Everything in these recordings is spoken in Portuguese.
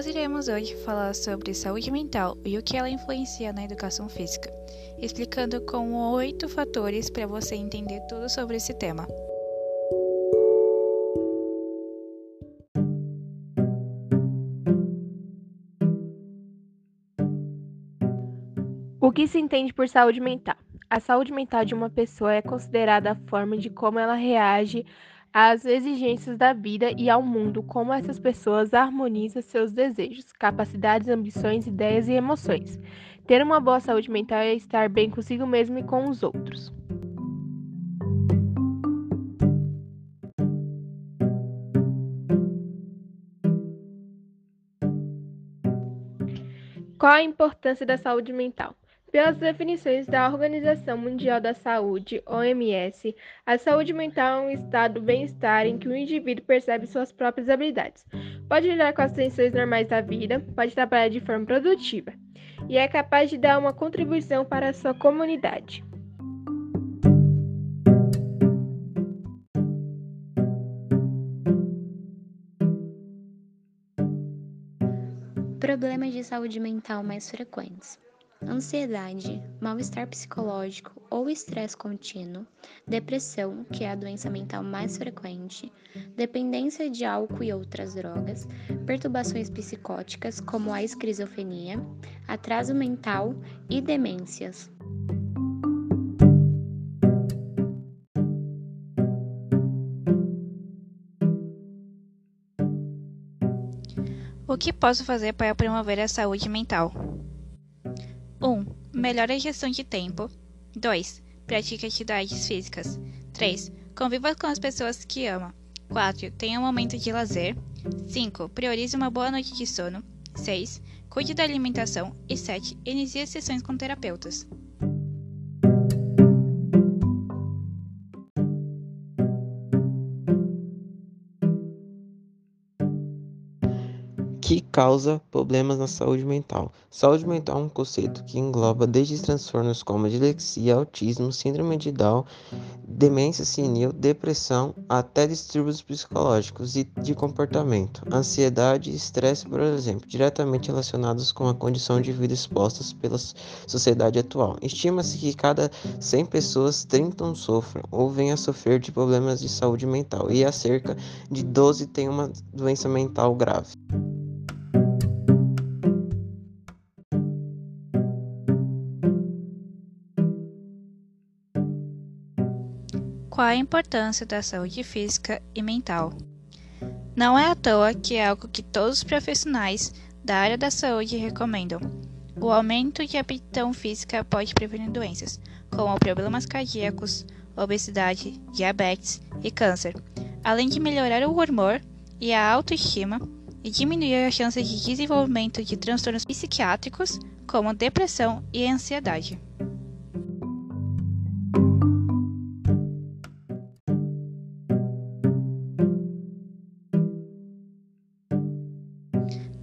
Nós iremos hoje falar sobre saúde mental e o que ela influencia na educação física, explicando com oito fatores para você entender tudo sobre esse tema. O que se entende por saúde mental? A saúde mental de uma pessoa é considerada a forma de como ela reage às exigências da vida e ao mundo, como essas pessoas harmonizam seus desejos, capacidades, ambições, ideias e emoções. Ter uma boa saúde mental é estar bem consigo mesmo e com os outros. Qual a importância da saúde mental? Pelas definições da Organização Mundial da Saúde, OMS, a saúde mental é um estado de bem-estar em que o indivíduo percebe suas próprias habilidades, pode lidar com as tensões normais da vida, pode trabalhar de forma produtiva e é capaz de dar uma contribuição para a sua comunidade. Problemas de saúde mental mais frequentes ansiedade, mal-estar psicológico ou estresse contínuo, depressão, que é a doença mental mais frequente, dependência de álcool e outras drogas, perturbações psicóticas, como a esquizofrenia, atraso mental e demências. O que posso fazer para promover a saúde mental? 1. Melhore a gestão de tempo. 2. Pratique atividades físicas. 3. Conviva com as pessoas que ama. 4. Tenha um momento de lazer. 5. Priorize uma boa noite de sono. 6. Cuide da alimentação. E 7. Inicie sessões com terapeutas. Que causa problemas na saúde mental. Saúde mental é um conceito que engloba desde transtornos como dislexia, autismo, síndrome de Down, demência senil, depressão, até distúrbios psicológicos e de comportamento, ansiedade e estresse, por exemplo, diretamente relacionados com a condição de vida expostas pela sociedade atual. Estima-se que cada 100 pessoas, 30 sofram ou venham a sofrer de problemas de saúde mental e a cerca de 12 têm uma doença mental grave. Qual a importância da saúde física e mental? Não é à toa que é algo que todos os profissionais da área da saúde recomendam. O aumento de aptidão física pode prevenir doenças, como problemas cardíacos, obesidade, diabetes e câncer, além de melhorar o humor e a autoestima e diminuir as chances de desenvolvimento de transtornos psiquiátricos, como depressão e ansiedade.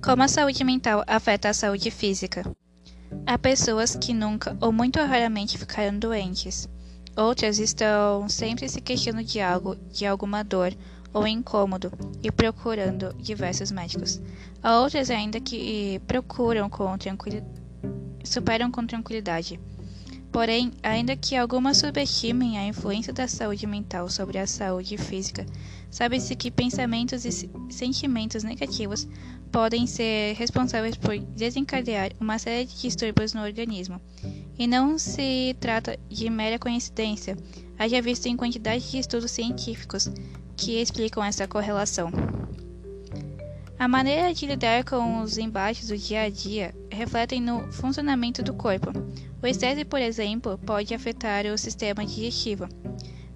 Como a saúde mental afeta a saúde física? Há pessoas que nunca ou muito raramente ficaram doentes. Outras estão sempre se queixando de algo, de alguma dor ou incômodo e procurando diversos médicos. Há outras ainda que procuram com tranquilidade, superam com tranquilidade. Porém, ainda que algumas subestimem a influência da saúde mental sobre a saúde física, sabe-se que pensamentos e sentimentos negativos podem ser responsáveis por desencadear uma série de distúrbios no organismo. E não se trata de mera coincidência, haja visto em quantidade de estudos científicos que explicam essa correlação. A maneira de lidar com os embates do dia a dia refletem no funcionamento do corpo. O estresse, por exemplo, pode afetar o sistema digestivo.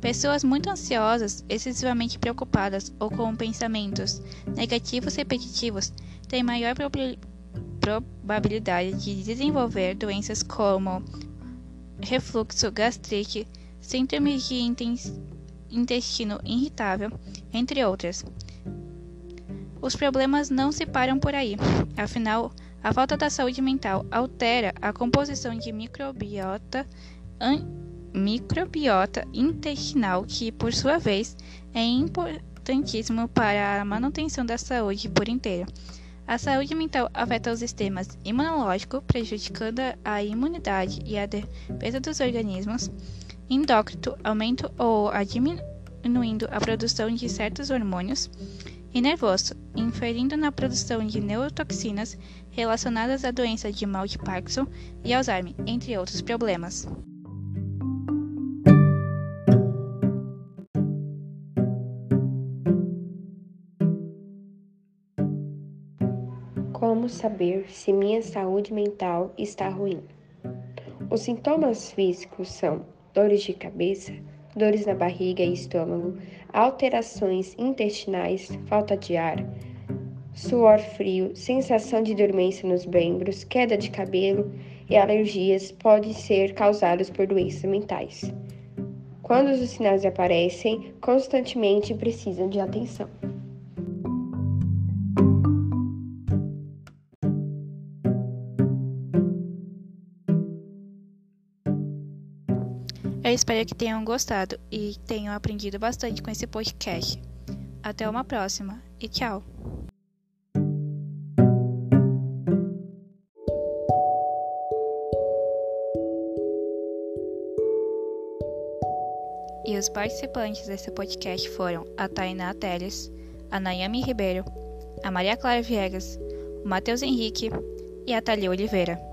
Pessoas muito ansiosas, excessivamente preocupadas ou com pensamentos negativos repetitivos têm maior probabilidade de desenvolver doenças como refluxo, gastrite, síndrome de intestino irritável, entre outras. Os problemas não se param por aí. Afinal, a falta da saúde mental altera a composição de microbiota microbiota intestinal, que, por sua vez, é importantíssimo para a manutenção da saúde por inteiro. A saúde mental afeta os sistemas imunológico, prejudicando a imunidade e a defesa dos organismos, endócrino, aumento ou diminuindo a produção de certos hormônios, e nervoso, inferindo na produção de neurotoxinas relacionadas à doença de mal de Parkinson e Alzheimer, entre outros problemas. Como saber se minha saúde mental está ruim? Os sintomas físicos são dores de cabeça, dores na barriga e estômago, alterações intestinais, falta de ar, suor frio, sensação de dormência nos membros, queda de cabelo e alergias podem ser causados por doenças mentais. Quando os sinais aparecem, constantemente precisam de atenção. Eu espero que tenham gostado e tenham aprendido bastante com esse podcast. Até uma próxima e tchau! E os participantes desse podcast foram a Tainá Teles, a Nayami Ribeiro, a Maria Clara Viegas, o Matheus Henrique e a Thalia Oliveira.